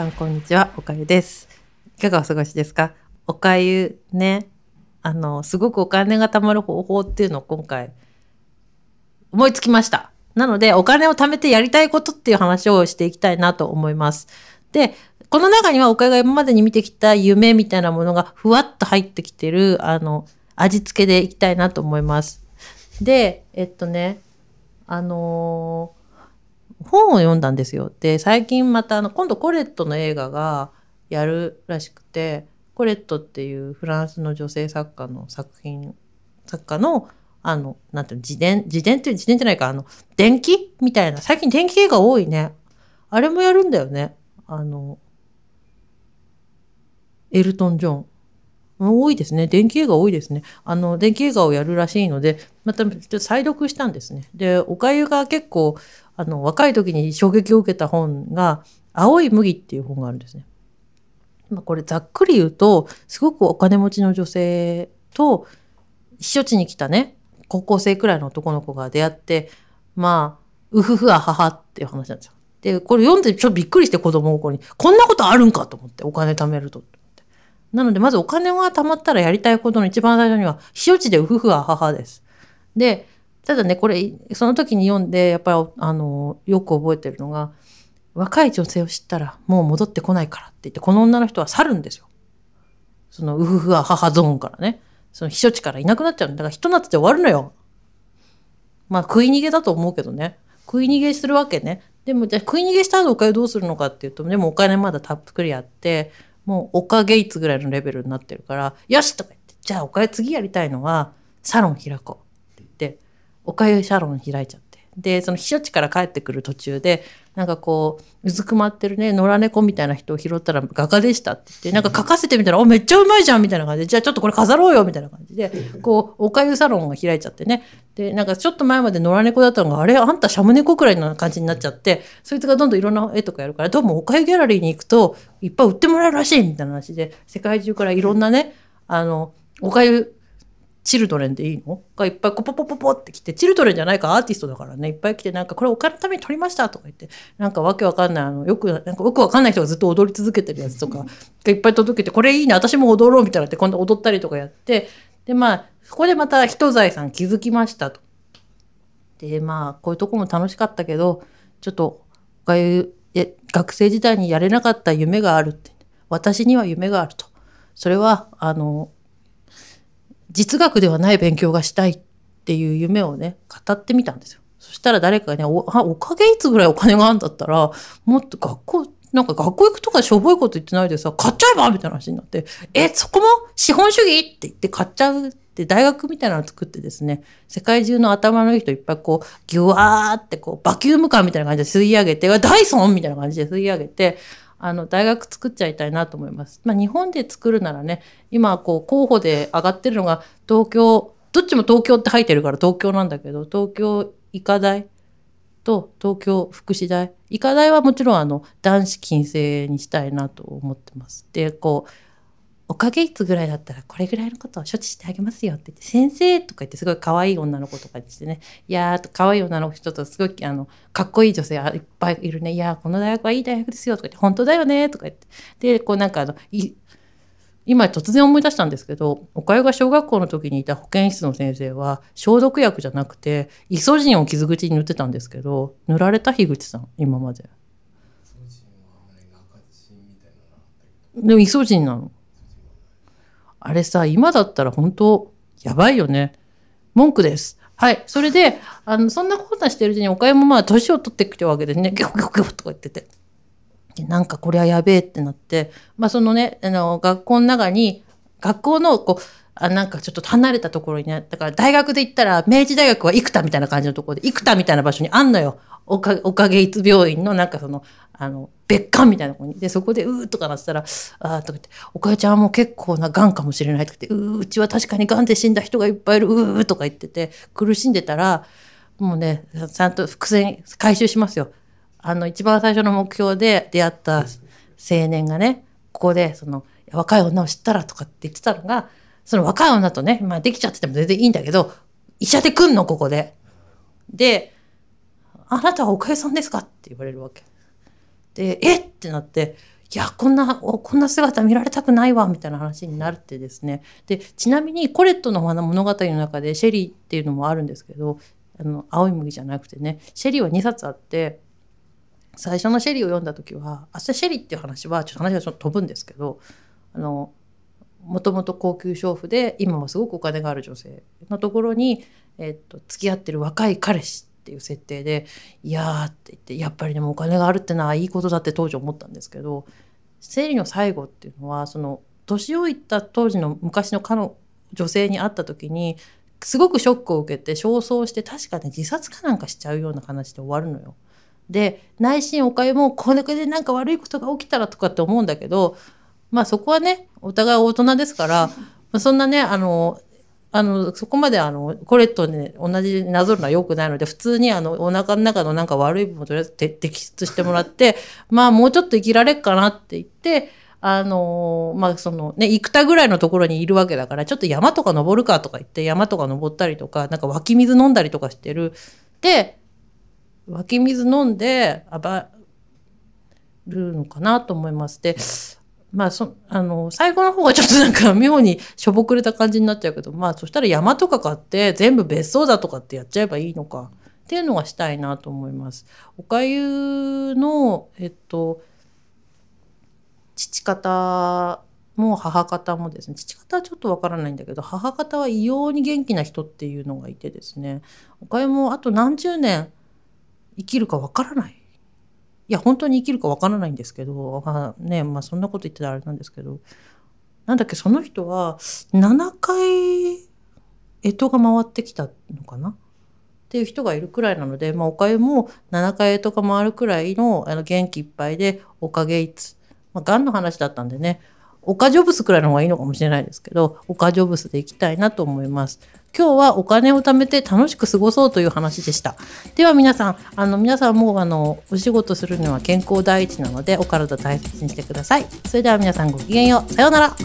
さんこんにちは、おかゆです。いかがお過ごしですか？おかゆね、あの、すごくお金が貯まる方法っていうのを今回思いつきました。なので、お金を貯めてやりたいことっていう話をしていきたいなと思います。で、この中にはおかゆが今までに見てきた夢みたいなものがふわっと入ってきてる、あの、味付けでいきたいなと思います。で、えっとね、あのー本を読んだんですよ。で、最近またあの、今度コレットの映画がやるらしくて、コレットっていうフランスの女性作家の作品、作家の、あの、なんていうの、自伝、自伝っていう自伝じゃないか、あの、電気みたいな。最近電気映画多いね。あれもやるんだよね。あの、エルトン・ジョン。多いですね。電気映画多いですね。あの、電気映画をやるらしいので、またちょっと再読したんですね。で、おかゆが結構、あの、若い時に衝撃を受けた本が、青い麦っていう本があるんですね。まあ、これざっくり言うと、すごくお金持ちの女性と、避暑地に来たね、高校生くらいの男の子が出会って、まあ、うふふあははっていう話なんですよ。で、これ読んでちょっとびっくりして子供の子に、こんなことあるんかと思って、お金貯めると。なので、まずお金が貯まったらやりたいことの一番最初には、避暑地でうふふあははです。で、ただね、これ、その時に読んで、やっぱり、あの、よく覚えてるのが、若い女性を知ったら、もう戻ってこないからって言って、この女の人は去るんですよ。その、うふふははゾーンからね。その避暑地からいなくなっちゃうんだ。から、ひと夏で終わるのよ。まあ、食い逃げだと思うけどね。食い逃げするわけね。でも、じゃあ食い逃げした後お金どうするのかっていうと、でもお金まだたっぷりあって、もうおかげいつぐらいのレベルになってるから、よしとか言って、じゃあおかゆ次やりたいのは、サロン開こう、おかゆサロン開いちゃって。で、その避暑地から帰ってくる途中で、なんかこう、うずくまってるね、野良猫みたいな人を拾ったら画家でしたって言って、なんか書かせてみたら、お、めっちゃうまいじゃんみたいな感じで、じゃあちょっとこれ飾ろうよみたいな感じで、こう、おかゆサロンが開いちゃってね。で、なんかちょっと前まで野良猫だったのが、あれあんたシャム猫くらいの感じになっちゃって、そいつがどんどんいろんな絵とかやるから、どうもおかゆギャラリーに行くと、いっぱい売ってもらえるらしいみたいな話で、世界中からいろんなね、あの、おかゆ、チルドレンでいいの？がいっぱいポポポポポって来て、チルドレンじゃないかアーティストだからね、いっぱい来て、なんかこれお金のために撮りましたとか言って、なんかわけわかんない、あの、よく、なんかよくわかんない人がずっと踊り続けてるやつとか、がいっぱい届けて、これいいね、私も踊ろうみたいなって、今度踊ったりとかやって、で、まあ、そこでまた人財さん気づきましたと。で、まあ、こういうとこも楽しかったけど、ちょっと、ゆ、学生時代にやれなかった夢があるって。私には夢があると。それは、あの、実学ではない勉強がしたいっていう夢をね、語ってみたんですよ。そしたら誰かがね、おおかげいつぐらいお金があるんだったら、もっと学校、なんか学校行くとかしょぼいこと言ってないでさ、買っちゃえばみたいな話になって、え、そこも資本主義って言って買っちゃうって大学みたいなのを作ってですね、世界中の頭のいい人いっぱいこう、ギュワーってこう、バキュームカーみたいな感じで吸い上げて、ダイソンみたいな感じで吸い上げて、あの、大学作っちゃいたいなと思います。まあ、日本で作るならね、今、こう、候補で上がってるのが、東京、どっちも東京って入ってるから東京なんだけど、東京医科大と東京福祉大。医科大はもちろん、あの、男子禁制にしたいなと思ってます。で、こう、おかげいつぐらいだったらこれぐらいのことを処置してあげますよって言って、先生とか言ってすごい可愛い女の子とかにしてね、いやー、可愛い女の人とすごい、あの、かっこいい女性いっぱいいるね。いやー、この大学はいい大学ですよとか言って、本当だよねとか言って。で、こうなんかあの、い今突然思い出したんですけど、おかゆが小学校の時にいた保健室の先生は、消毒薬じゃなくて、イソジンを傷口に塗ってたんですけど、塗られた樋口さん、今まで。でもイソジンなの。あれさ、今だったら本当、やばいよね。文句です。はい。それで、あの、そんなことしてるうちに、おかゆもまあ、年を取ってきてるわけでね、ギョギョギョとか言ってて。で、なんかこれはやべえってなって、まあ、そのね、あの、学校の中に、学校の、こう、あなんかちょっと離れたところにね、だから大学で言ったら、明治大学は生田みたいな感じのところで、生田みたいな場所にあんのよ。おかおかげいつ病院のなんかその、あの、別館みたいなところに。で、そこで、うーとかなってたら、あーとか言って、おかゆちゃんはもう結構な癌かもしれないとか言って、うー、うちは確かに癌で死んだ人がいっぱいいる、うーとか言ってて、苦しんでたら、もうね、ちゃんと伏線回収しますよ。あの、一番最初の目標で出会った青年がね、ここで、その、若い女を知ったらとかって言ってたのが、その若い女とね、まあできちゃってても全然いいんだけど、医者で来んの、ここで。で、あなたはおかゆさんですか？って言われるわけ。で、え？ってなって、いやこんなこんな姿見られたくないわみたいな話になるってですね。でちなみにコレットの物語の中でシェリーっていうのもあるんですけどあの青い麦じゃなくてねシェリーは2冊あって最初のシェリーを読んだ時は明日シェリーっていう話はちょっと話がちょっと飛ぶんですけどあのもともと高級娼婦で今もすごくお金がある女性のところに、えっと、付き合ってる若い彼氏っていう設定で「いや」って言ってやっぱりでもお金があるってのはいいことだって当時思ったんですけど生理の最後っていうのはその年老いた当時の昔の彼女性に会った時にすごくショックを受けて焦燥して確かね自殺かなんかしちゃうような話で終わるのよ。で内心おかゆもこれでなんか悪いことが起きたらとかって思うんだけどまあそこはねお互い大人ですから、まあ、そんなねあのあのそこまであのこれとね同じなぞるのは良くないので普通にあのお腹の中のなんか悪い部分をとりあえず摘出してもらって まあもうちょっと生きられっかなって言ってあのまあそのね生田ぐらいのところにいるわけだからちょっと山とか登るかとか言って山とか登ったりとかなんか湧き水飲んだりとかしてるで湧き水飲んで暴るのかなと思います。でまあそあの最後の方がちょっとなんか妙にしょぼくれた感じになっちゃうけどまあそしたら山とか買って全部別荘だとかってやっちゃえばいいのかっていうのがしたいなと思います。おかゆのえっと父方も母方もですね父方はちょっとわからないんだけど母方は異様に元気な人っていうのがいてですねおかゆもあと何十年生きるかわからないいや本当に生きるかわからないんですけど、まあ、ねまあそんなこと言ってたらあれなんですけど。なんだっけその人は7回干支が回ってきたのかな？っていう人がいるくらいなので、まあ、おかゆも7回干支が回るくらいのあの元気いっぱいでおかげいつ、まあ、がんの話だったんでね。オカジョブスくらいの方がいいのかもしれないですけど、オカジョブスでいきたいなと思います。今日はお金を貯めて楽しく過ごそうという話でした。では皆さん、あの皆さんもあのお仕事するのは健康第一なので、お体大切にしてください。それでは皆さんごきげんよう。さようなら。